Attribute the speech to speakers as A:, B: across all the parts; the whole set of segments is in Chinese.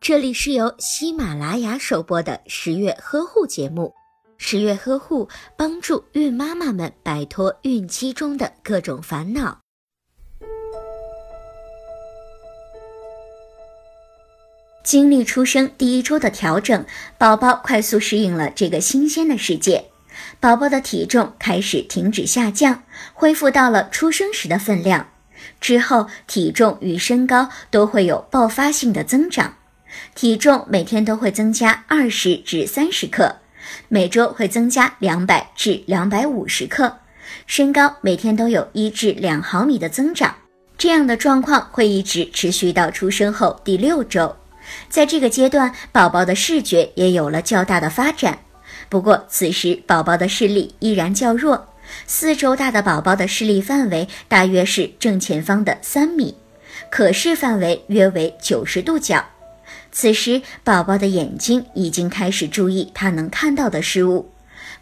A: 这里是由喜马拉雅首播的十月呵护节目。十月呵护帮助孕妈妈们摆脱孕期中的各种烦恼。经历出生第一周的调整，宝宝快速适应了这个新鲜的世界。宝宝的体重开始停止下降，恢复到了出生时的分量。之后，体重与身高都会有爆发性的增长。体重每天都会增加二十至三十克，每周会增加两百至两百五十克。身高每天都有一至两毫米的增长。这样的状况会一直持续到出生后第六周。在这个阶段，宝宝的视觉也有了较大的发展。不过，此时宝宝的视力依然较弱。四周大的宝宝的视力范围大约是正前方的三米，可视范围约为九十度角。此时，宝宝的眼睛已经开始注意他能看到的事物，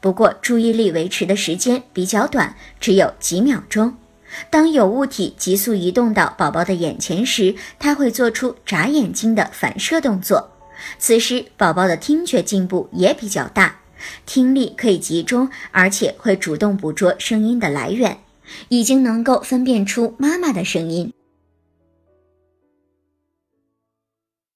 A: 不过注意力维持的时间比较短，只有几秒钟。当有物体急速移动到宝宝的眼前时，他会做出眨眼睛的反射动作。此时，宝宝的听觉进步也比较大。听力可以集中，而且会主动捕捉声音的来源，已经能够分辨出妈妈的声音。